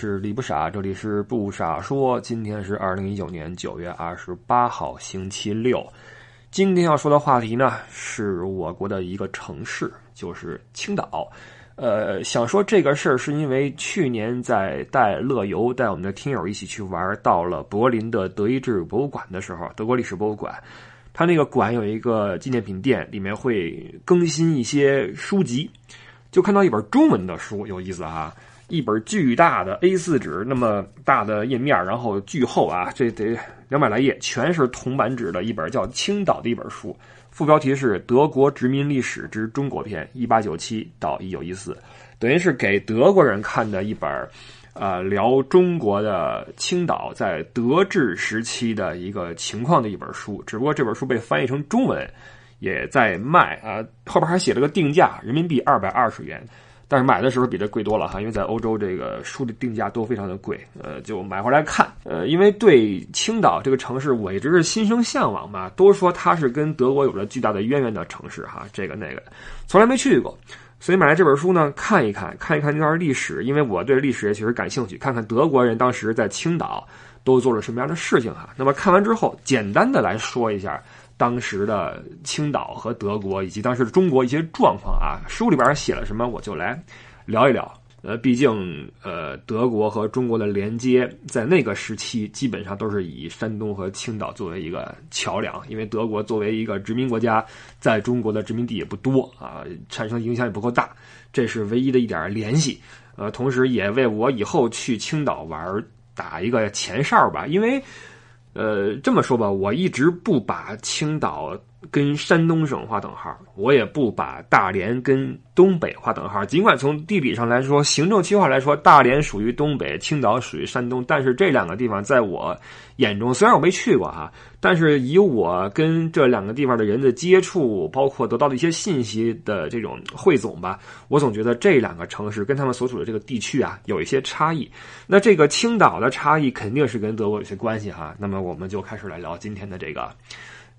是李不傻，这里是不傻说。今天是二零一九年九月二十八号，星期六。今天要说的话题呢，是我国的一个城市，就是青岛。呃，想说这个事儿，是因为去年在带乐游带我们的听友一起去玩，到了柏林的德意志博物馆的时候，德国历史博物馆，它那个馆有一个纪念品店，里面会更新一些书籍，就看到一本中文的书，有意思啊。一本巨大的 A4 纸那么大的页面，然后巨厚啊，这得两百来页，全是铜版纸的一本叫《青岛》的一本书，副标题是《德国殖民历史之中国篇》，一八九七到一九一四，等于是给德国人看的一本，呃，聊中国的青岛在德治时期的一个情况的一本书，只不过这本书被翻译成中文，也在卖啊，后边还写了个定价，人民币二百二十元。但是买的时候比这贵多了哈，因为在欧洲这个书的定价都非常的贵，呃，就买回来看，呃，因为对青岛这个城市我一直是心生向往嘛，都说它是跟德国有着巨大的渊源的城市哈，这个那个，从来没去过，所以买来这本书呢，看一看，看一看那段历史，因为我对历史也确实感兴趣，看看德国人当时在青岛都做了什么样的事情哈。那么看完之后，简单的来说一下。当时的青岛和德国以及当时的中国一些状况啊，书里边写了什么，我就来聊一聊。呃，毕竟呃，德国和中国的连接在那个时期基本上都是以山东和青岛作为一个桥梁，因为德国作为一个殖民国家，在中国的殖民地也不多啊，产生影响也不够大，这是唯一的一点联系。呃，同时也为我以后去青岛玩打一个前哨吧，因为。呃，这么说吧，我一直不把青岛跟山东省划等号，我也不把大连跟东北划等号。尽管从地理上来说，行政区划来说，大连属于东北，青岛属于山东，但是这两个地方在我眼中，虽然我没去过哈，但是以我跟这两个地方的人的接触，包括得到的一些信息的这种汇总吧，我总觉得这两个城市跟他们所处的这个地区啊有一些差异。那这个青岛的差异肯定是跟德国有些关系哈。那么我们就开始来聊今天的这个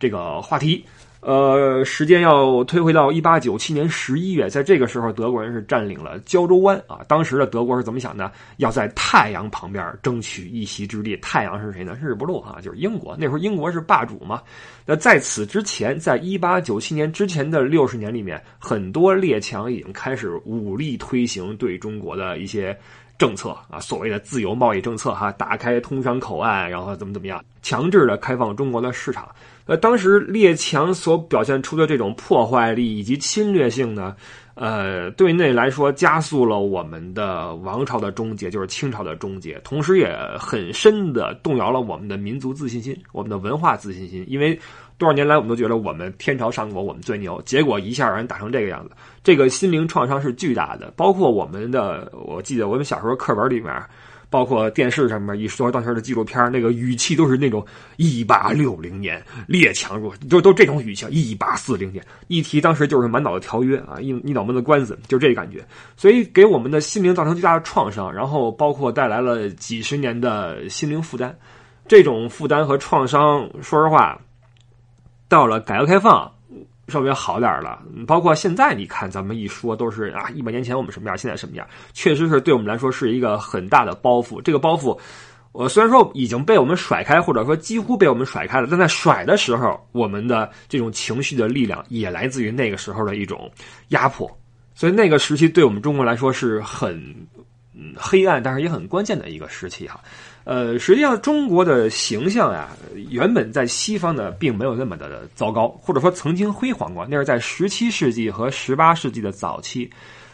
这个话题。呃，时间要推回到一八九七年十一月，在这个时候，德国人是占领了胶州湾啊。当时的德国是怎么想的？要在太阳旁边争取一席之地。太阳是谁呢？日不落啊，就是英国。那时候英国是霸主嘛。那在此之前，在一八九七年之前的六十年里面，很多列强已经开始武力推行对中国的一些。政策啊，所谓的自由贸易政策哈，打开通商口岸，然后怎么怎么样，强制的开放中国的市场。呃，当时列强所表现出的这种破坏力以及侵略性呢，呃，对内来说加速了我们的王朝的终结，就是清朝的终结，同时也很深的动摇了我们的民族自信心，我们的文化自信心，因为。多少年来，我们都觉得我们天朝上国，我们最牛。结果一下让人打成这个样子，这个心灵创伤是巨大的。包括我们的，我记得我们小时候课本里面，包括电视上面一说当时的纪录片，那个语气都是那种一八六零年列强入，都都这种语气。一八四零年一提当时就是满脑的条约啊，一一脑门子官司，就这感觉。所以给我们的心灵造成巨大的创伤，然后包括带来了几十年的心灵负担。这种负担和创伤，说实话。到了改革开放，稍微好点了。包括现在，你看咱们一说都是啊，一百年前我们什么样，现在什么样，确实是对我们来说是一个很大的包袱。这个包袱，我虽然说已经被我们甩开，或者说几乎被我们甩开了，但在甩的时候，我们的这种情绪的力量也来自于那个时候的一种压迫。所以那个时期对我们中国来说是很嗯黑暗，但是也很关键的一个时期哈。呃，实际上中国的形象啊，原本在西方呢，并没有那么的糟糕，或者说曾经辉煌过。那是在十七世纪和十八世纪的早期，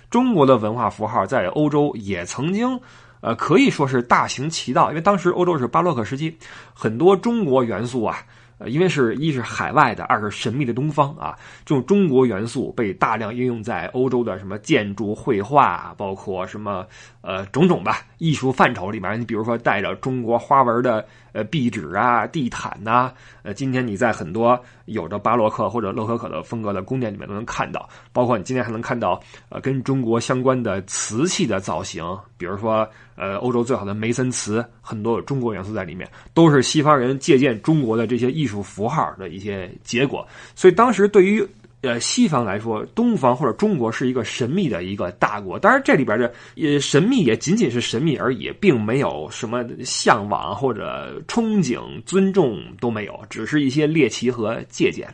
中国的文化符号在欧洲也曾经，呃，可以说是大行其道。因为当时欧洲是巴洛克时期，很多中国元素啊。呃，因为是一是海外的，二是神秘的东方啊，这种中国元素被大量应用在欧洲的什么建筑、绘画，包括什么呃种种吧艺术范畴里面。你比如说带着中国花纹的呃壁纸啊、地毯呐，呃，今天你在很多有着巴洛克或者洛可可的风格的宫殿里面都能看到，包括你今天还能看到呃跟中国相关的瓷器的造型，比如说。呃，欧洲最好的梅森瓷，很多中国元素在里面，都是西方人借鉴中国的这些艺术符号的一些结果。所以当时对于呃西方来说，东方或者中国是一个神秘的一个大国。当然，这里边的呃神秘也仅仅是神秘而已，并没有什么向往或者憧憬、尊重都没有，只是一些猎奇和借鉴。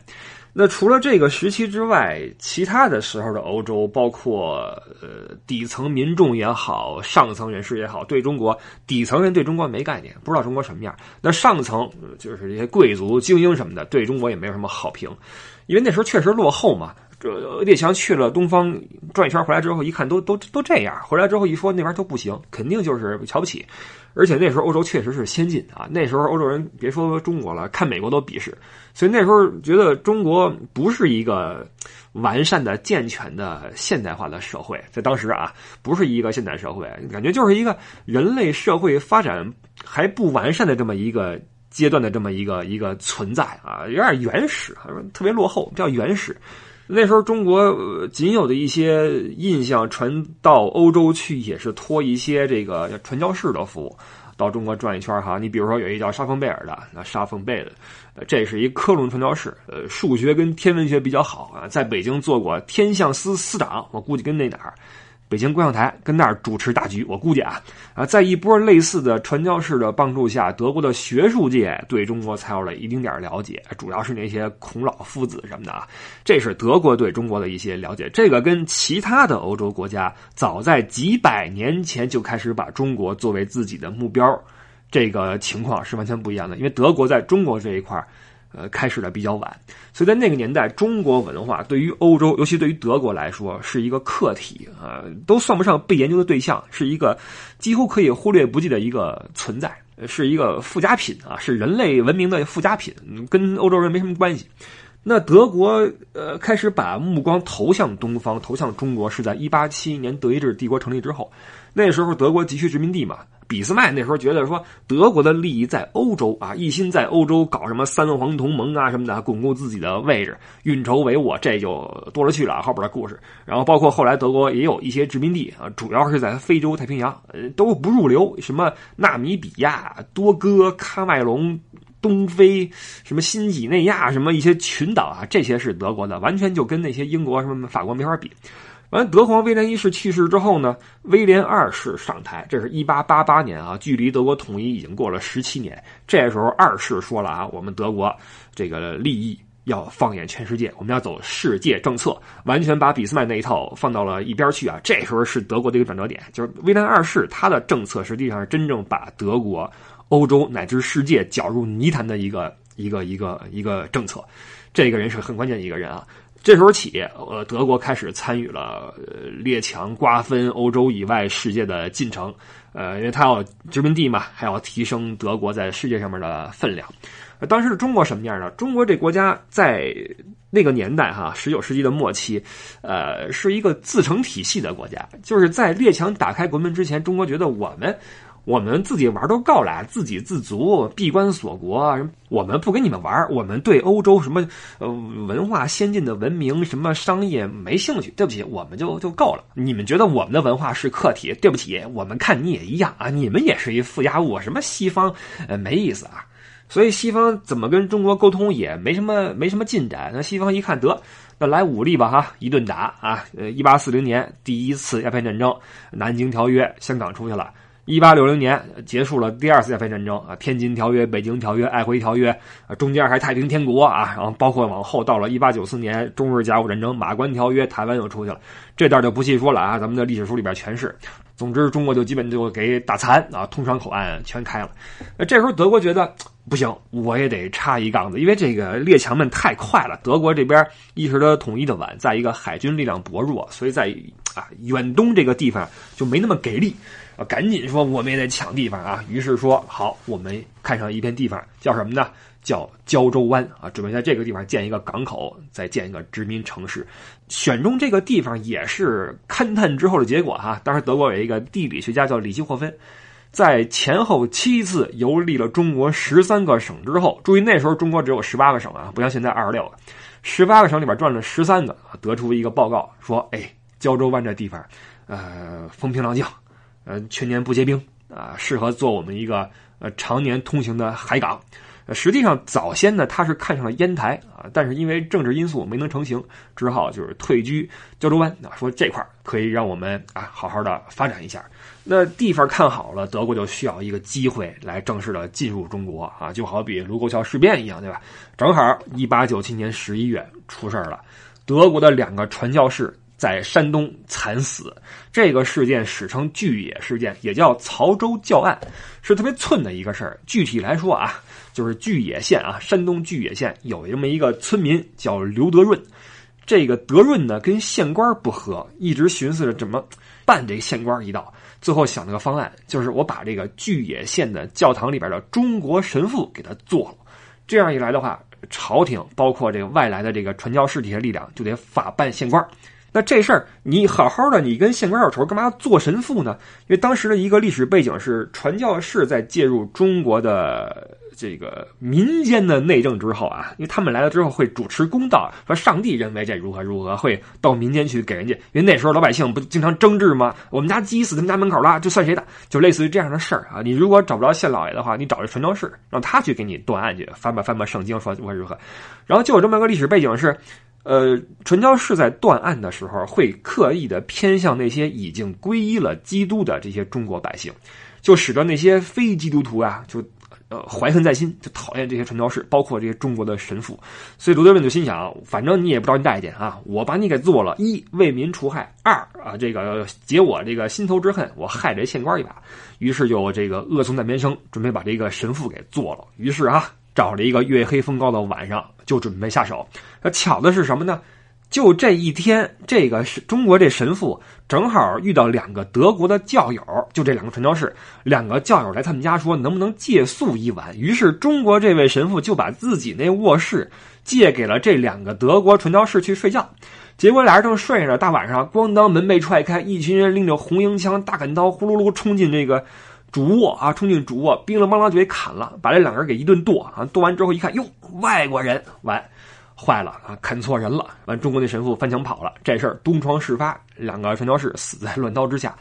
那除了这个时期之外，其他的时候的欧洲，包括呃底层民众也好，上层人士也好，对中国底层人对中国没概念，不知道中国什么样。那上层就是这些贵族、精英什么的，对中国也没有什么好评，因为那时候确实落后嘛。这列强去了东方转一圈回来之后，一看都都都这样，回来之后一说那边都不行，肯定就是瞧不起。而且那时候欧洲确实是先进啊，那时候欧洲人别说中国了，看美国都鄙视。所以那时候觉得中国不是一个完善的、健全的现代化的社会，在当时啊，不是一个现代社会，感觉就是一个人类社会发展还不完善的这么一个阶段的这么一个一个存在啊，有点原始，特别落后，比较原始。那时候中国仅有的一些印象传到欧洲去，也是托一些这个传教士的福。到中国转一圈哈，你比如说有一叫沙丰贝尔的，那沙丰贝的，这是一科隆传教士，呃，数学跟天文学比较好啊，在北京做过天象司司长，我估计跟那哪儿。北京观象台跟那儿主持大局，我估计啊啊，在一波类似的传教士的帮助下，德国的学术界对中国才有了一丁点了解，主要是那些孔老夫子什么的啊。这是德国对中国的一些了解，这个跟其他的欧洲国家早在几百年前就开始把中国作为自己的目标，这个情况是完全不一样的。因为德国在中国这一块呃，开始的比较晚，所以在那个年代，中国文化对于欧洲，尤其对于德国来说，是一个课题啊，都算不上被研究的对象，是一个几乎可以忽略不计的一个存在，是一个附加品啊，是人类文明的附加品，跟欧洲人没什么关系。那德国呃，开始把目光投向东方，投向中国，是在一八七一年德意志帝国成立之后，那时候德国急需殖民地嘛。俾斯麦那时候觉得说，德国的利益在欧洲啊，一心在欧洲搞什么三皇同盟啊什么的，巩固自己的位置，运筹帷幄，这就多了去了后边的故事。然后包括后来德国也有一些殖民地啊，主要是在非洲太平洋，呃，都不入流，什么纳米比亚、多哥、喀麦隆、东非，什么新几内亚，什么一些群岛啊，这些是德国的，完全就跟那些英国什么法国没法比。完，德皇威廉一世去世之后呢，威廉二世上台，这是一八八八年啊，距离德国统一已经过了十七年。这时候二世说了啊，我们德国这个利益要放眼全世界，我们要走世界政策，完全把俾斯麦那一套放到了一边去啊。这时候是德国的一个转折点，就是威廉二世他的政策实际上是真正把德国、欧洲乃至世界搅入泥潭的一个一个一个一个政策。这个人是很关键的一个人啊。这时候起，呃，德国开始参与了列强瓜分欧洲以外世界的进程，呃，因为他要殖民地嘛，还要提升德国在世界上面的分量。当时的中国什么样呢？中国这国家在那个年代，哈，十九世纪的末期，呃，是一个自成体系的国家，就是在列强打开国门之前，中国觉得我们。我们自己玩都够了，自给自足，闭关锁国。我们不跟你们玩，我们对欧洲什么呃文化先进的文明、什么商业没兴趣。对不起，我们就就够了。你们觉得我们的文化是客体？对不起，我们看你也一样啊，你们也是一附加物。什么西方呃没意思啊，所以西方怎么跟中国沟通也没什么没什么进展。那西方一看得，那来武力吧哈，一顿打啊。呃，一八四零年第一次鸦片战争，南京条约，香港出去了。一八六零年结束了第二次鸦片战争啊，天津条约、北京条约、爱回条约啊，中间还太平天国啊，然后包括往后到了一八九四年中日甲午战争、马关条约，台湾又出去了，这段就不细说了啊，咱们的历史书里边全是。总之，中国就基本就给打残啊，通商口岸全开了。这时候德国觉得不行，我也得插一杠子，因为这个列强们太快了，德国这边一时的统一的晚，在一个海军力量薄弱，所以在啊远东这个地方就没那么给力。啊，赶紧说，我们也得抢地方啊！于是说，好，我们看上一片地方，叫什么呢？叫胶州湾啊，准备在这个地方建一个港口，再建一个殖民城市。选中这个地方也是勘探之后的结果哈。当时德国有一个地理学家叫里希霍芬，在前后七次游历了中国十三个省之后，注意那时候中国只有十八个省啊，不像现在二十六个，十八个省里边转了十三个，得出一个报告说，哎，胶州湾这地方，呃，风平浪静。呃，全年不结冰啊，适合做我们一个呃常年通行的海港。实际上早先呢，他是看上了烟台啊，但是因为政治因素没能成行，只好就是退居胶州湾啊，说这块可以让我们啊好好的发展一下。那地方看好了，德国就需要一个机会来正式的进入中国啊，就好比卢沟桥事变一样，对吧？正好一八九七年十一月出事了，德国的两个传教士。在山东惨死，这个事件史称巨野事件，也叫曹州教案，是特别寸的一个事儿。具体来说啊，就是巨野县啊，山东巨野县有这么一个村民叫刘德润，这个德润呢跟县官不和，一直寻思着怎么办这县官一道，最后想了个方案，就是我把这个巨野县的教堂里边的中国神父给他做了，这样一来的话，朝廷包括这个外来的这个传教士这些力量就得法办县官。那这事儿你好好的，你跟县官有仇，干嘛做神父呢？因为当时的一个历史背景是传教士在介入中国的这个民间的内政之后啊，因为他们来了之后会主持公道，说上帝认为这如何如何，会到民间去给人家。因为那时候老百姓不经常争执吗？我们家鸡死他们家门口了，就算谁的？就类似于这样的事儿啊。你如果找不着县老爷的话，你找这传教士，让他去给你断案去，翻吧翻吧圣经，说如何如何。然后就有这么一个历史背景是。呃，传教士在断案的时候，会刻意的偏向那些已经皈依了基督的这些中国百姓，就使得那些非基督徒啊，就呃怀恨在心，就讨厌这些传教士，包括这些中国的神父。所以罗德文就心想，反正你也不着急待见啊，我把你给做了，一为民除害，二啊这个解我这个心头之恨，我害这县官一把。于是就这个恶从胆边生，准备把这个神父给做了。于是啊。找了一个月黑风高的晚上，就准备下手。那巧的是什么呢？就这一天，这个是中国这神父正好遇到两个德国的教友，就这两个传教士，两个教友来他们家说能不能借宿一晚。于是中国这位神父就把自己那卧室借给了这两个德国传教士去睡觉。结果俩人正睡着，大晚上咣当门被踹开，一群人拎着红缨枪、大砍刀，呼噜噜冲进这个。主卧啊，冲进主卧，乒了乓啷就给砍了，把这两个人给一顿剁啊！剁完之后一看，哟，外国人，完，坏了啊，砍错人了。完，中国那神父翻墙跑了，这事儿东窗事发，两个传教士死在乱刀之下，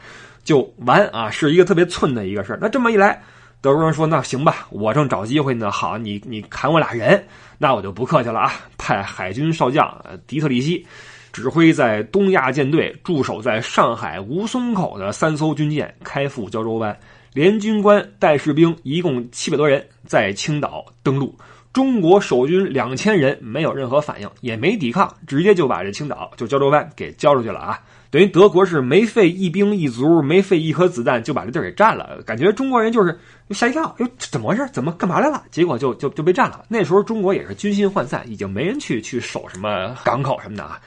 就完啊，是一个特别寸的一个事。那这么一来，德国人说，那行吧，我正找机会呢，好，你你砍我俩人，那我就不客气了啊，派海军少将迪特里希指挥在东亚舰队驻守在上海吴淞口的三艘军舰开赴胶州湾。连军官带士兵一共七百多人在青岛登陆，中国守军两千人没有任何反应，也没抵抗，直接就把这青岛就胶州湾给交出去了啊！等于德国是没费一兵一卒，没费一颗子弹就把这地儿给占了，感觉中国人就是吓一跳，哟，怎么回事？怎么干嘛来了？结果就就就被占了。那时候中国也是军心涣散，已经没人去去守什么港口什么的啊。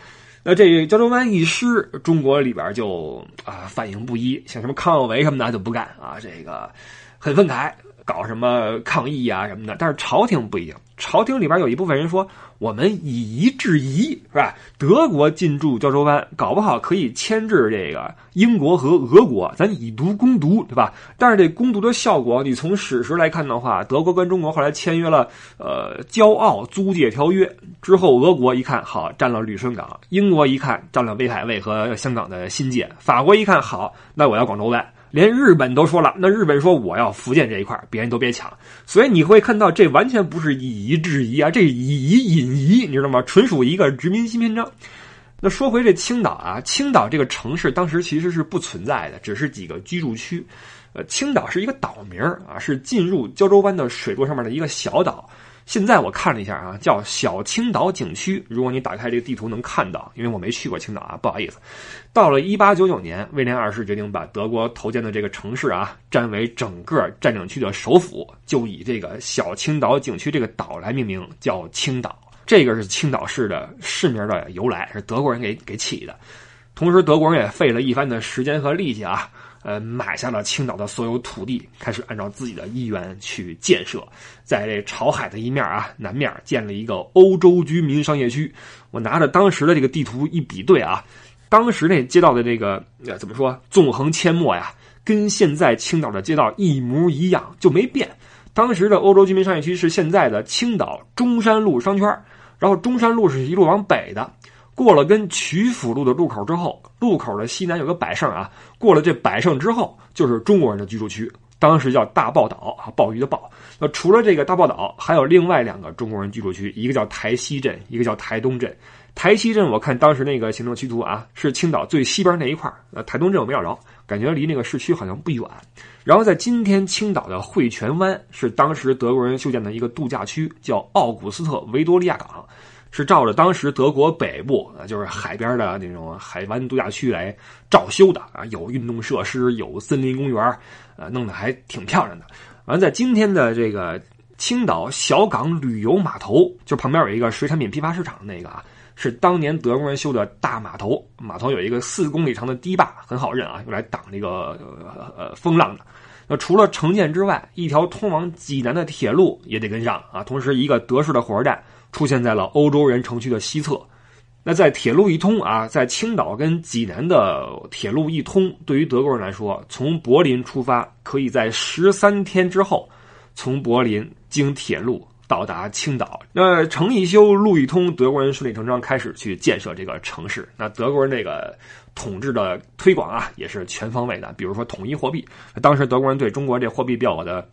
那这胶州湾一失，中国里边就啊反应不一，像什么康有为什么的就不干啊，这个很愤慨，搞什么抗议啊什么的。但是朝廷不一样，朝廷里边有一部分人说。我们以夷制夷，是吧？德国进驻胶州湾，搞不好可以牵制这个英国和俄国，咱以毒攻毒，对吧？但是这攻毒的效果，你从史实来看的话，德国跟中国后来签约了，呃，骄傲租借条约之后，俄国一看好占了旅顺港，英国一看占了威海卫和香港的新界，法国一看好，那我要广州湾。连日本都说了，那日本说我要福建这一块，别人都别抢。所以你会看到，这完全不是以夷制夷啊，这以夷引夷，你知道吗？纯属一个殖民新篇章。那说回这青岛啊，青岛这个城市当时其实是不存在的，只是几个居住区。呃，青岛是一个岛名啊，是进入胶州湾的水路上面的一个小岛。现在我看了一下啊，叫小青岛景区。如果你打开这个地图能看到，因为我没去过青岛啊，不好意思。到了一八九九年，威廉二世决定把德国投建的这个城市啊，占为整个占领区的首府，就以这个小青岛景区这个岛来命名，叫青岛。这个是青岛市的市名的由来，是德国人给给起的。同时，德国人也费了一番的时间和力气啊。呃，买下了青岛的所有土地，开始按照自己的意愿去建设，在这朝海的一面啊，南面建了一个欧洲居民商业区。我拿着当时的这个地图一比对啊，当时那街道的这个呃怎么说，纵横阡陌呀，跟现在青岛的街道一模一样，就没变。当时的欧洲居民商业区是现在的青岛中山路商圈，然后中山路是一路往北的。过了跟曲阜路的路口之后，路口的西南有个百盛啊。过了这百盛之后，就是中国人的居住区。当时叫大报岛啊，鲍鱼的鲍。那除了这个大报岛，还有另外两个中国人居住区，一个叫台西镇，一个叫台东镇。台西镇我看当时那个行政区图啊，是青岛最西边那一块呃，台东镇我没找着，感觉离那个市区好像不远。然后在今天青岛的汇泉湾是当时德国人修建的一个度假区，叫奥古斯特维多利亚港。是照着当时德国北部啊，就是海边的那种海湾度假区来照修的啊，有运动设施，有森林公园，呃，弄得还挺漂亮的。完，在今天的这个青岛小港旅游码头，就旁边有一个水产品批发市场，那个啊，是当年德国人修的大码头，码头有一个四公里长的堤坝，很好认啊，用来挡这个呃风浪的。那除了城建之外，一条通往济南的铁路也得跟上啊，同时一个德式的火车站。出现在了欧洲人城区的西侧，那在铁路一通啊，在青岛跟济南的铁路一通，对于德国人来说，从柏林出发，可以在十三天之后，从柏林经铁路到达青岛。那城一修，路一通，德国人顺理成章开始去建设这个城市。那德国人这个统治的推广啊，也是全方位的，比如说统一货币。当时德国人对中国这货币比较的。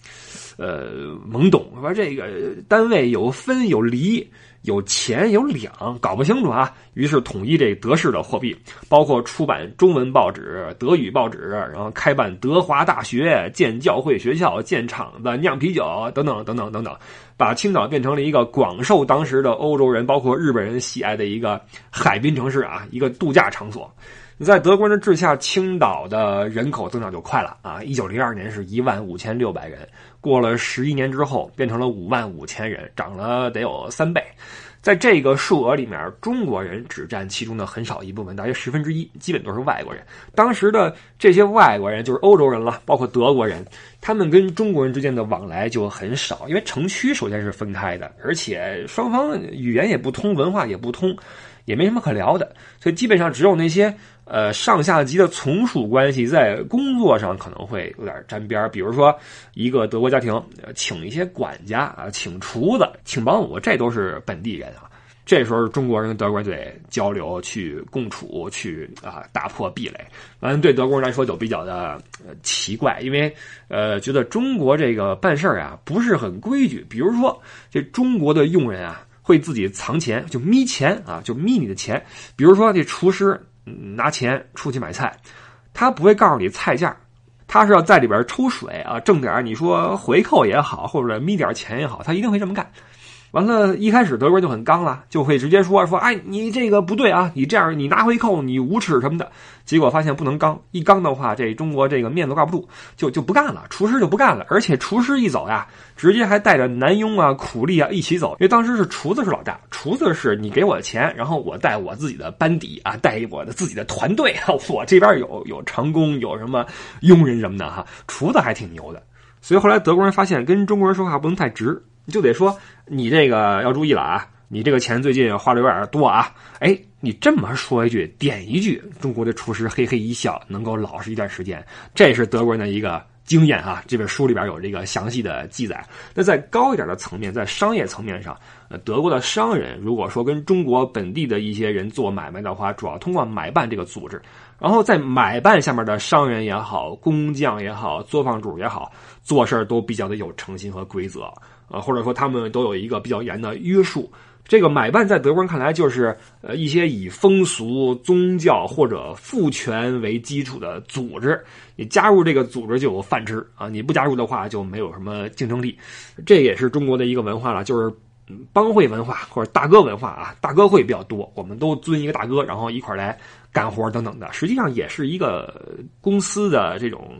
呃，懵懂说这个单位有分有厘，有钱有两，搞不清楚啊。于是统一这德式的货币，包括出版中文报纸、德语报纸，然后开办德华大学、建教会学校、建厂子、酿啤酒等等等等等等，把青岛变成了一个广受当时的欧洲人，包括日本人喜爱的一个海滨城市啊，一个度假场所。在德国人治下，青岛的人口增长就快了啊！一九零二年是一万五千六百人，过了十一年之后，变成了五万五千人，涨了得有三倍。在这个数额里面，中国人只占其中的很少一部分，大约十分之一，基本都是外国人。当时的这些外国人就是欧洲人了，包括德国人，他们跟中国人之间的往来就很少，因为城区首先是分开的，而且双方语言也不通，文化也不通，也没什么可聊的，所以基本上只有那些。呃，上下级的从属关系在工作上可能会有点沾边比如说，一个德国家庭请一些管家啊，请厨子，请保姆，这都是本地人啊。这时候中国人跟德国人得交流，去共处，去啊打破壁垒。反正对德国人来说就比较的奇怪，因为呃觉得中国这个办事啊不是很规矩。比如说，这中国的佣人啊会自己藏钱，就咪钱啊，就咪你的钱。比如说这厨师。拿钱出去买菜，他不会告诉你菜价，他是要在里边抽水啊，挣点你说回扣也好，或者咪点钱也好，他一定会这么干。完了，一开始德国人就很刚了，就会直接说说，哎，你这个不对啊，你这样你拿回扣，你无耻什么的。结果发现不能刚，一刚的话，这中国这个面子挂不住，就就不干了，厨师就不干了。而且厨师一走呀，直接还带着男佣啊、苦力啊一起走，因为当时是厨子是老大，厨子是你给我的钱，然后我带我自己的班底啊，带我的自己的团队啊，我这边有有长工，有什么佣人什么的哈，厨子还挺牛的。所以后来德国人发现跟中国人说话不能太直。你就得说你这个要注意了啊！你这个钱最近花的有点多啊！哎，你这么说一句，点一句，中国的厨师嘿嘿一笑，能够老实一段时间，这是德国人的一个经验啊！这本书里边有这个详细的记载。那在高一点的层面，在商业层面上，呃，德国的商人如果说跟中国本地的一些人做买卖的话，主要通过买办这个组织，然后在买办下面的商人也好，工匠也好，作坊主也好，做事都比较的有诚信和规则。啊，或者说他们都有一个比较严的约束。这个买办在德国人看来就是呃一些以风俗、宗教或者父权为基础的组织。你加入这个组织就有饭吃啊，你不加入的话就没有什么竞争力。这也是中国的一个文化了，就是帮会文化或者大哥文化啊，大哥会比较多，我们都尊一个大哥，然后一块来干活等等的。实际上也是一个公司的这种。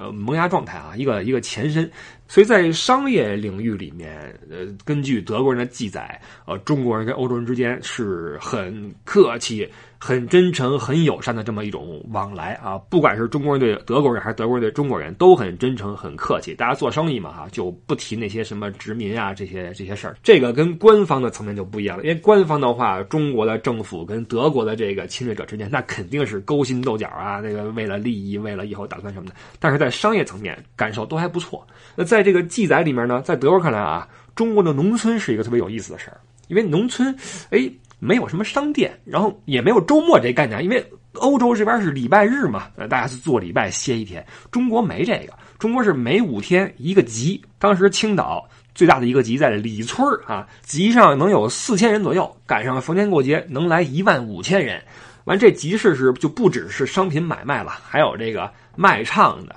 呃，萌芽状态啊，一个一个前身，所以在商业领域里面，呃，根据德国人的记载，呃，中国人跟欧洲人之间是很客气。很真诚、很友善的这么一种往来啊，不管是中国人对德国人，还是德国人对中国人，都很真诚、很客气。大家做生意嘛，哈，就不提那些什么殖民啊这些这些事儿。这个跟官方的层面就不一样了，因为官方的话，中国的政府跟德国的这个侵略者之间，那肯定是勾心斗角啊，那个为了利益，为了以后打算什么的。但是在商业层面，感受都还不错。那在在这个记载里面呢，在德国看来啊，中国的农村是一个特别有意思的事儿，因为农村，哎。没有什么商店，然后也没有周末这概念，因为欧洲这边是礼拜日嘛，呃，大家是做礼拜歇一天。中国没这个，中国是每五天一个集。当时青岛最大的一个集在李村啊，集上能有四千人左右，赶上逢年过节能来一万五千人。完，这集市是就不只是商品买卖了，还有这个卖唱的、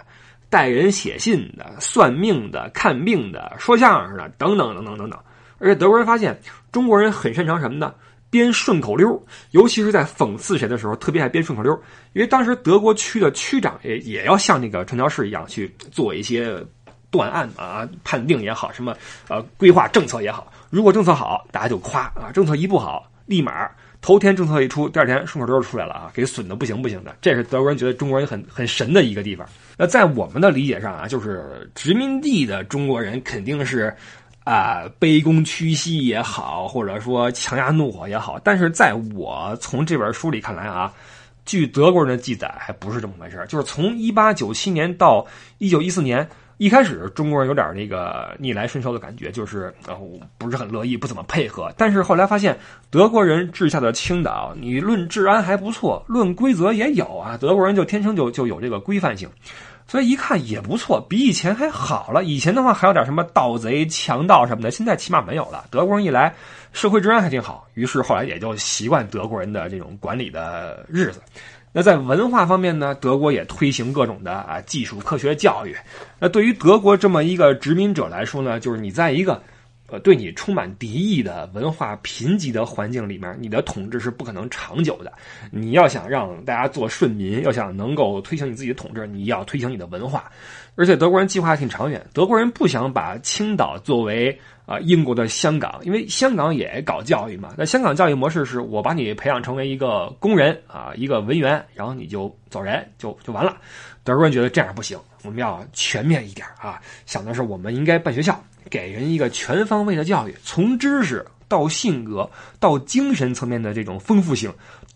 带人写信的、算命的、看病的、说相声的等等等等等等。而且德国人发现中国人很擅长什么呢？编顺口溜，尤其是在讽刺谁的时候，特别爱编顺口溜。因为当时德国区的区长也也要像那个传教士一样去做一些断案啊、判定也好，什么呃规划政策也好。如果政策好，大家就夸啊；政策一不好，立马头天政策一出，第二天顺口溜出来了啊，给损的不行不行的。这是德国人觉得中国人很很神的一个地方。那在我们的理解上啊，就是殖民地的中国人肯定是。啊，卑躬屈膝也好，或者说强压怒火也好，但是在我从这本书里看来啊，据德国人的记载，还不是这么回事就是从一八九七年到一九一四年，一开始中国人有点那个逆来顺受的感觉，就是呃不是很乐意，不怎么配合。但是后来发现，德国人治下的青岛，你论治安还不错，论规则也有啊，德国人就天生就就有这个规范性。所以一看也不错，比以前还好了。以前的话还有点什么盗贼、强盗什么的，现在起码没有了。德国人一来，社会治安还挺好，于是后来也就习惯德国人的这种管理的日子。那在文化方面呢，德国也推行各种的啊技术科学教育。那对于德国这么一个殖民者来说呢，就是你在一个。呃，对你充满敌意的文化贫瘠的环境里面，你的统治是不可能长久的。你要想让大家做顺民，要想能够推行你自己的统治，你要推行你的文化。而且德国人计划挺长远，德国人不想把青岛作为啊英国的香港，因为香港也搞教育嘛。那香港教育模式是我把你培养成为一个工人啊，一个文员，然后你就走人就就完了。德国人觉得这样不行，我们要全面一点啊，想的是我们应该办学校。给人一个全方位的教育，从知识到性格到精神层面的这种丰富性，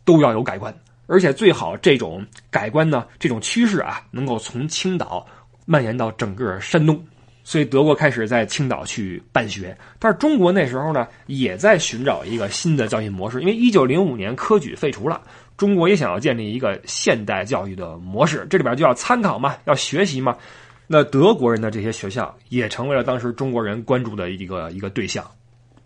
都要有改观。而且最好这种改观呢，这种趋势啊，能够从青岛蔓延到整个山东。所以德国开始在青岛去办学，但是中国那时候呢，也在寻找一个新的教育模式。因为一九零五年科举废除了，中国也想要建立一个现代教育的模式，这里边就要参考嘛，要学习嘛。那德国人的这些学校也成为了当时中国人关注的一个一个对象，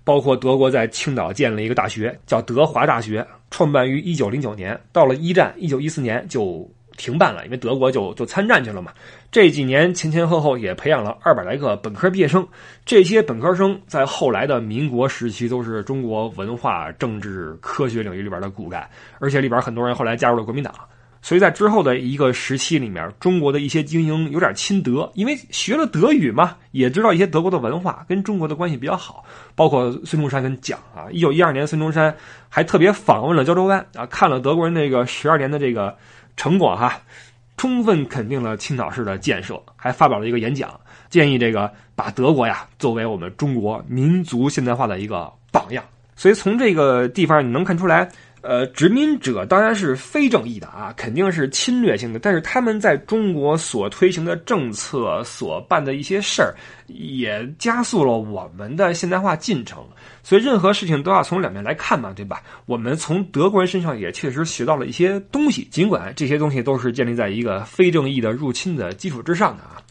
包括德国在青岛建了一个大学，叫德华大学，创办于一九零九年，到了一战一九一四年就停办了，因为德国就就参战去了嘛。这几年前前后后也培养了二百来个本科毕业生，这些本科生在后来的民国时期都是中国文化、政治、科学领域里边的骨干，而且里边很多人后来加入了国民党。所以在之后的一个时期里面，中国的一些精英有点亲德，因为学了德语嘛，也知道一些德国的文化，跟中国的关系比较好。包括孙中山跟蒋啊，一九一二年孙中山还特别访问了胶州湾啊，看了德国人那个十二年的这个成果哈，充分肯定了青岛市的建设，还发表了一个演讲，建议这个把德国呀作为我们中国民族现代化的一个榜样。所以从这个地方你能看出来。呃，殖民者当然是非正义的啊，肯定是侵略性的。但是他们在中国所推行的政策、所办的一些事儿，也加速了我们的现代化进程。所以任何事情都要从两面来看嘛，对吧？我们从德国人身上也确实学到了一些东西，尽管这些东西都是建立在一个非正义的入侵的基础之上的啊。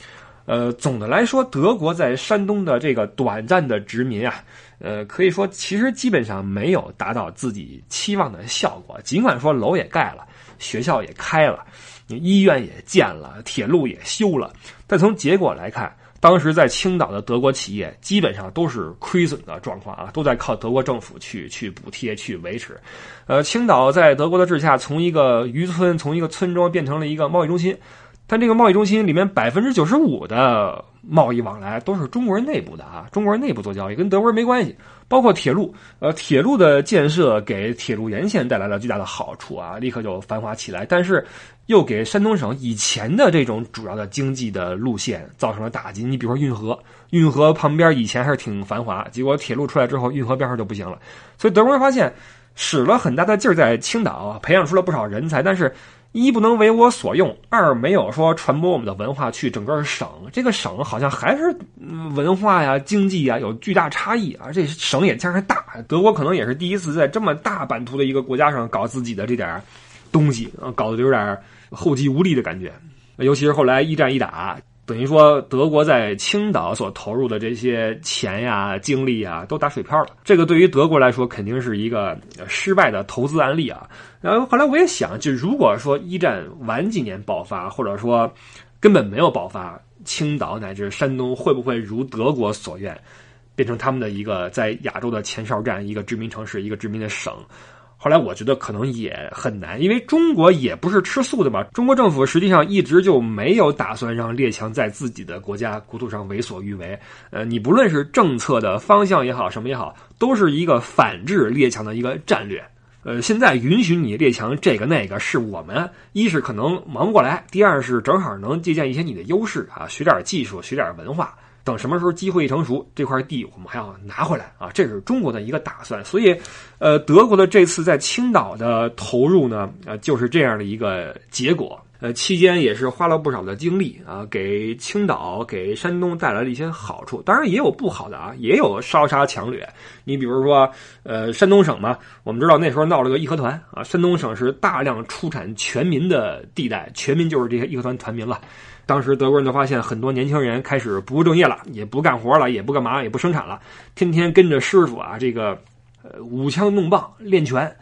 呃，总的来说，德国在山东的这个短暂的殖民啊。呃，可以说其实基本上没有达到自己期望的效果。尽管说楼也盖了，学校也开了，医院也建了，铁路也修了，但从结果来看，当时在青岛的德国企业基本上都是亏损的状况啊，都在靠德国政府去去补贴去维持。呃，青岛在德国的治下，从一个渔村，从一个村庄变成了一个贸易中心。但这个贸易中心里面百分之九十五的贸易往来都是中国人内部的啊，中国人内部做交易，跟德国人没关系。包括铁路，呃，铁路的建设给铁路沿线带来了巨大的好处啊，立刻就繁华起来。但是，又给山东省以前的这种主要的经济的路线造成了打击。你比如说运河，运河旁边以前还是挺繁华，结果铁路出来之后，运河边上就不行了。所以德国人发现，使了很大的劲儿在青岛培养出了不少人才，但是。一不能为我所用，二没有说传播我们的文化去整个省。这个省好像还是文化呀、经济呀有巨大差异啊。这省也加上大，德国可能也是第一次在这么大版图的一个国家上搞自己的这点东西，搞得有点后继无力的感觉。尤其是后来一战一打。等于说，德国在青岛所投入的这些钱呀、精力啊，都打水漂了。这个对于德国来说，肯定是一个失败的投资案例啊。然后后来我也想，就如果说一战晚几年爆发，或者说根本没有爆发，青岛乃至山东会不会如德国所愿，变成他们的一个在亚洲的前哨站、一个殖民城市、一个殖民的省？后来我觉得可能也很难，因为中国也不是吃素的嘛。中国政府实际上一直就没有打算让列强在自己的国家国土上为所欲为。呃，你不论是政策的方向也好，什么也好，都是一个反制列强的一个战略。呃，现在允许你列强这个那个，是我们一是可能忙不过来，第二是正好能借鉴一些你的优势啊，学点技术，学点文化。等什么时候机会一成熟，这块地我们还要拿回来啊！这是中国的一个打算。所以，呃，德国的这次在青岛的投入呢，呃，就是这样的一个结果。呃，期间也是花了不少的精力啊，给青岛、给山东带来了一些好处。当然也有不好的啊，也有烧杀抢掠。你比如说，呃，山东省嘛，我们知道那时候闹了个义和团啊，山东省是大量出产全民的地带，全民就是这些义和团团民了。当时德国人就发现很多年轻人开始不务正业了，也不干活了，也不干嘛，也不生产了，天天跟着师傅啊，这个呃舞枪弄棒练拳，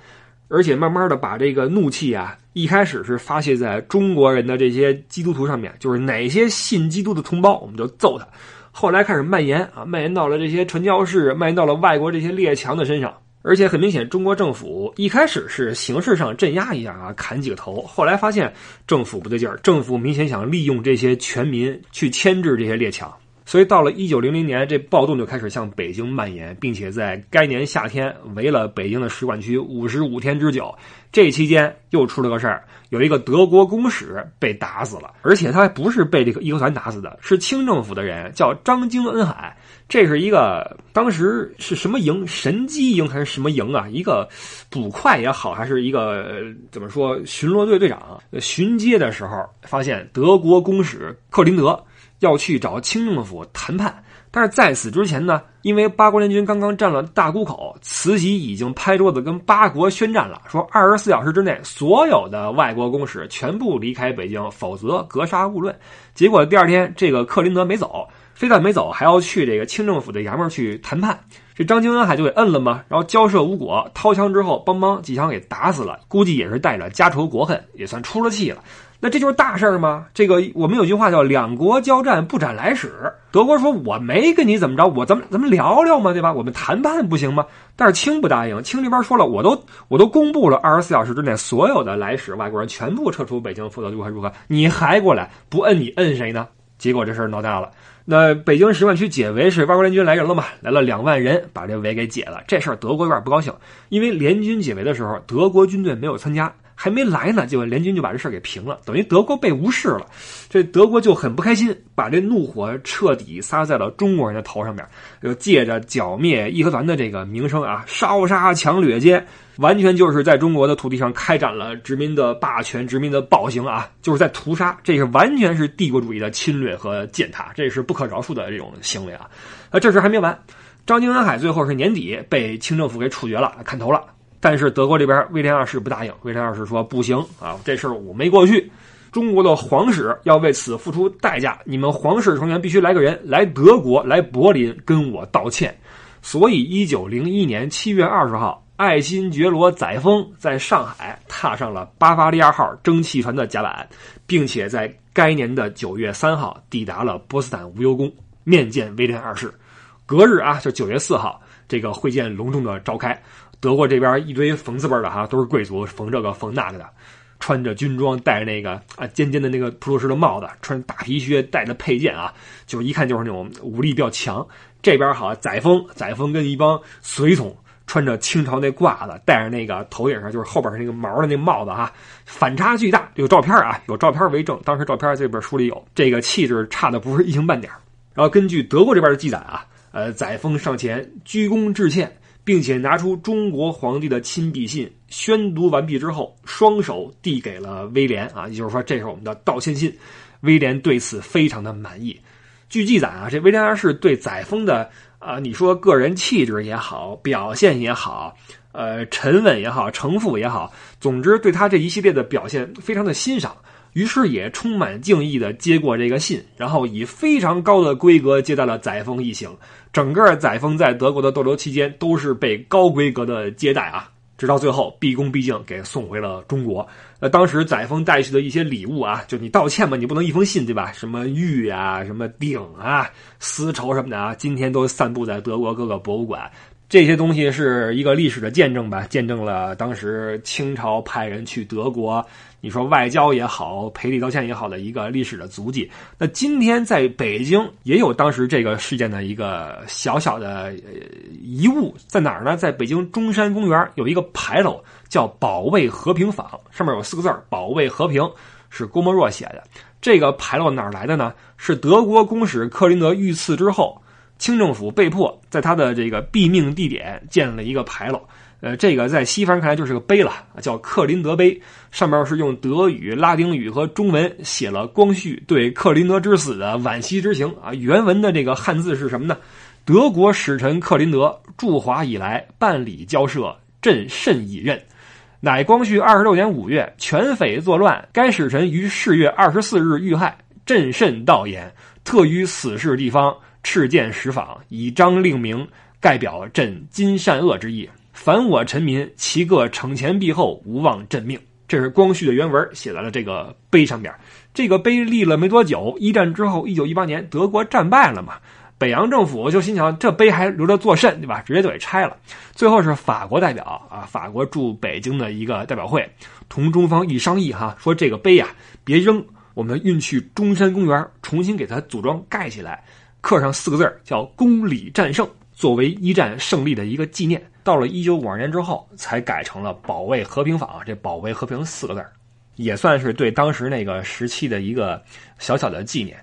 而且慢慢的把这个怒气啊，一开始是发泄在中国人的这些基督徒上面，就是哪些信基督的同胞，我们就揍他。后来开始蔓延啊，蔓延到了这些传教士，蔓延到了外国这些列强的身上。而且很明显，中国政府一开始是形式上镇压一下啊，砍几个头。后来发现政府不对劲儿，政府明显想利用这些全民去牵制这些列强。所以到了一九零零年，这暴动就开始向北京蔓延，并且在该年夏天围了北京的使馆区五十五天之久。这期间又出了个事儿，有一个德国公使被打死了，而且他还不是被这个义和团打死的，是清政府的人，叫张经恩海。这是一个当时是什么营？神机营还是什么营啊？一个捕快也好，还是一个怎么说巡逻队队长？巡街的时候发现德国公使克林德。要去找清政府谈判，但是在此之前呢，因为八国联军刚刚占了大沽口，慈禧已经拍桌子跟八国宣战了，说二十四小时之内所有的外国公使全部离开北京，否则格杀勿论。结果第二天，这个克林德没走，非但没走，还要去这个清政府的衙门去谈判，这张经恩海就给摁了嘛，然后交涉无果，掏枪之后，邦邦几枪给打死了，估计也是带着家仇国恨，也算出了气了。那这就是大事儿吗？这个我们有句话叫“两国交战不斩来使”。德国说：“我没跟你怎么着，我咱们咱们聊聊嘛，对吧？我们谈判不行吗？”但是清不答应，清这边说了：“我都我都公布了，二十四小时之内所有的来使外国人全部撤出北京，否则如何如何？你还过来不摁你摁谁呢？”结果这事儿闹大了。那北京使馆区解围是外国联军来人了嘛？来了两万人，把这围给解了。这事儿德国有点不高兴，因为联军解围的时候，德国军队没有参加。还没来呢，结果联军就把这事儿给平了，等于德国被无视了。这德国就很不开心，把这怒火彻底撒在了中国人的头上面，就借着剿灭义和团的这个名声啊，烧杀抢掠间，完全就是在中国的土地上开展了殖民的霸权、殖民的暴行啊，就是在屠杀，这是完全是帝国主义的侵略和践踏，这是不可饶恕的这种行为啊。啊，这事还没完，张金恩海最后是年底被清政府给处决了，砍头了。但是德国这边威廉二世不答应，威廉二世说不行啊，这事儿我没过去，中国的皇室要为此付出代价，你们皇室成员必须来个人来德国来柏林跟我道歉。所以，一九零一年七月二十号，爱新觉罗载沣在上海踏上了巴伐利亚号蒸汽船的甲板，并且在该年的九月三号抵达了波斯坦无忧宫面见威廉二世。隔日啊，就九月四号，这个会见隆重的召开。德国这边一堆缝字辈的哈，都是贵族，缝这个缝那个的，穿着军装，戴着那个啊尖尖的那个普鲁士的帽子，穿大皮靴，带着佩剑啊，就一看就是那种武力比较强。这边好，载沣，载沣跟一帮随从，穿着清朝那褂子，戴着那个头顶上就是后边那个毛的那帽子哈，反差巨大。有照片啊，有照片为证，当时照片这本书里有，这个气质差的不是一星半点。然后根据德国这边的记载啊，呃，载沣上前鞠躬致歉。并且拿出中国皇帝的亲笔信，宣读完毕之后，双手递给了威廉啊，也就是说，这是我们的道歉信。威廉对此非常的满意。据记载啊，这威廉二世对载沣的啊，你说个人气质也好，表现也好，呃，沉稳也好，城府也好，总之对他这一系列的表现非常的欣赏。于是也充满敬意的接过这个信，然后以非常高的规格接待了载沣一行。整个载沣在德国的逗留期间都是被高规格的接待啊，直到最后毕恭毕敬给送回了中国。呃，当时载沣带去的一些礼物啊，就你道歉嘛，你不能一封信对吧？什么玉啊，什么鼎啊，丝绸什么的啊，今天都散布在德国各个博物馆。这些东西是一个历史的见证吧，见证了当时清朝派人去德国，你说外交也好，赔礼道歉也好的一个历史的足迹。那今天在北京也有当时这个事件的一个小小的遗物，在哪儿呢？在北京中山公园有一个牌楼，叫“保卫和平坊”，上面有四个字“保卫和平”，是郭沫若写的。这个牌楼哪儿来的呢？是德国公使克林德遇刺之后。清政府被迫在他的这个毙命地点建了一个牌楼，呃，这个在西方看来就是个碑了，叫克林德碑，上面是用德语、拉丁语和中文写了光绪对克林德之死的惋惜之情啊。原文的这个汉字是什么呢？德国使臣克林德驻华以来办理交涉，朕甚以任。乃光绪二十六年五月，全匪作乱，该使臣于四月二十四日遇害，朕甚悼言，特于此事地方。赤剑石坊，以彰令名，盖表朕今善恶之意。凡我臣民，其各惩前毖后，无忘朕命。这是光绪的原文，写在了这个碑上边。这个碑立了没多久，一战之后，一九一八年，德国战败了嘛，北洋政府就心想，这碑还留着作甚，对吧？直接就给拆了。最后是法国代表啊，法国驻北京的一个代表会，同中方一商议，哈，说这个碑呀，别扔，我们运去中山公园，重新给它组装盖起来。刻上四个字叫“公理战胜”，作为一战胜利的一个纪念。到了一九五二年之后，才改成了“保卫和平坊”。这“保卫和平”四个字也算是对当时那个时期的一个小小的纪念。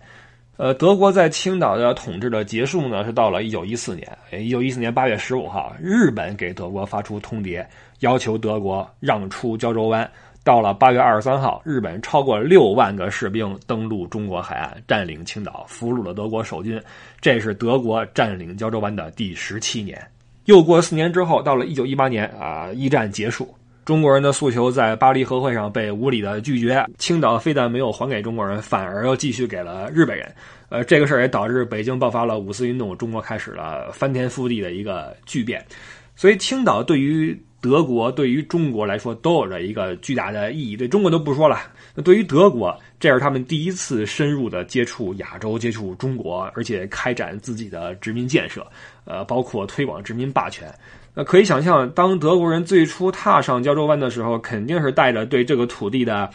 呃，德国在青岛的统治的结束呢，是到了一九一四年。一九一四年八月十五号，日本给德国发出通牒，要求德国让出胶州湾。到了八月二十三号，日本超过六万个士兵登陆中国海岸，占领青岛，俘虏了德国守军。这是德国占领胶州湾的第十七年。又过四年之后，到了一九一八年啊，一战结束，中国人的诉求在巴黎和会上被无理的拒绝。青岛非但没有还给中国人，反而又继续给了日本人。呃，这个事儿也导致北京爆发了五四运动，中国开始了翻天覆地的一个巨变。所以，青岛对于德国对于中国来说都有着一个巨大的意义，对中国都不说了。那对于德国，这是他们第一次深入的接触亚洲、接触中国，而且开展自己的殖民建设，呃，包括推广殖民霸权。那可以想象，当德国人最初踏上胶州湾的时候，肯定是带着对这个土地的，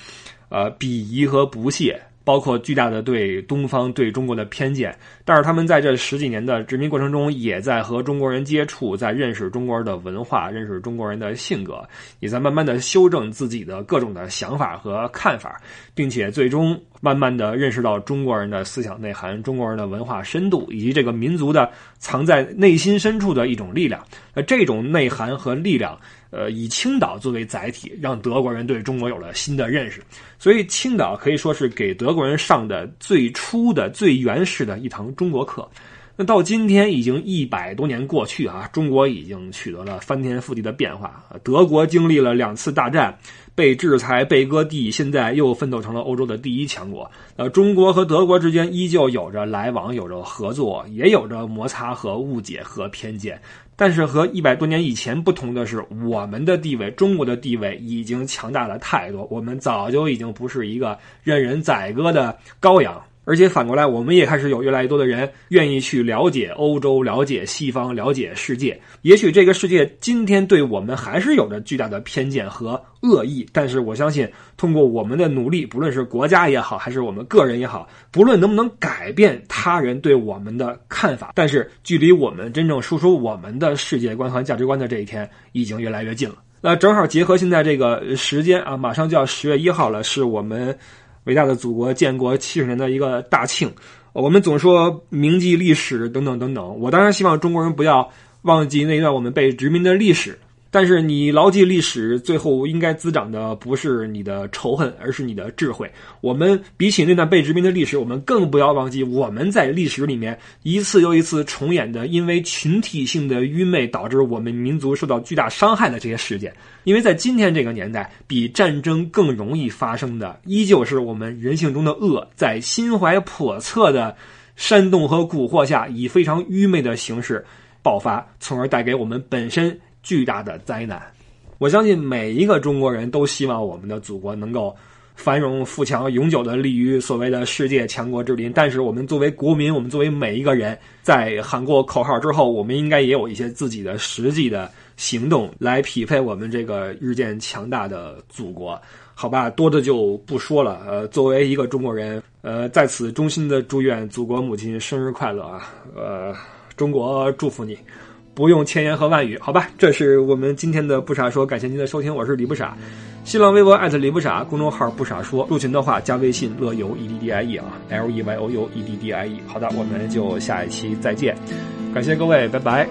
呃，鄙夷和不屑。包括巨大的对东方、对中国的偏见，但是他们在这十几年的殖民过程中，也在和中国人接触，在认识中国人的文化，认识中国人的性格，也在慢慢的修正自己的各种的想法和看法，并且最终慢慢的认识到中国人的思想内涵、中国人的文化深度，以及这个民族的藏在内心深处的一种力量。那这种内涵和力量。呃，以青岛作为载体，让德国人对中国有了新的认识，所以青岛可以说是给德国人上的最初的、最原始的一堂中国课。那到今天已经一百多年过去啊，中国已经取得了翻天覆地的变化。德国经历了两次大战，被制裁、被割地，现在又奋斗成了欧洲的第一强国。呃，中国和德国之间依旧有着来往，有着合作，也有着摩擦和误解和偏见。但是和一百多年以前不同的是，我们的地位，中国的地位已经强大了太多。我们早就已经不是一个任人宰割的羔羊。而且反过来，我们也开始有越来越多的人愿意去了解欧洲、了解西方、了解世界。也许这个世界今天对我们还是有着巨大的偏见和恶意，但是我相信，通过我们的努力，不论是国家也好，还是我们个人也好，不论能不能改变他人对我们的看法，但是距离我们真正输出我们的世界观和价值观的这一天，已经越来越近了。那正好结合现在这个时间啊，马上就要十月一号了，是我们。伟大的祖国建国七十年的一个大庆，我们总说铭记历史等等等等。我当然希望中国人不要忘记那段我们被殖民的历史，但是你牢记历史，最后应该滋长的不是你的仇恨，而是你的智慧。我们比起那段被殖民的历史，我们更不要忘记我们在历史里面一次又一次重演的，因为群体性的愚昧导致我们民族受到巨大伤害的这些事件。因为在今天这个年代，比战争更容易发生的，依旧是我们人性中的恶，在心怀叵测的煽动和蛊惑下，以非常愚昧的形式爆发，从而带给我们本身。巨大的灾难，我相信每一个中国人都希望我们的祖国能够繁荣富强，永久的立于所谓的世界强国之林。但是，我们作为国民，我们作为每一个人，在喊过口号之后，我们应该也有一些自己的实际的行动来匹配我们这个日渐强大的祖国。好吧，多的就不说了。呃，作为一个中国人，呃，在此衷心的祝愿祖国母亲生日快乐啊！呃，中国祝福你。不用千言和万语，好吧，这是我们今天的不傻说，感谢您的收听，我是李不傻，新浪微博艾特李不傻，公众号不傻说，入群的话加微信乐游 e d d i e 啊，l e y o u e d d i e，好的，我们就下一期再见，感谢各位，拜拜。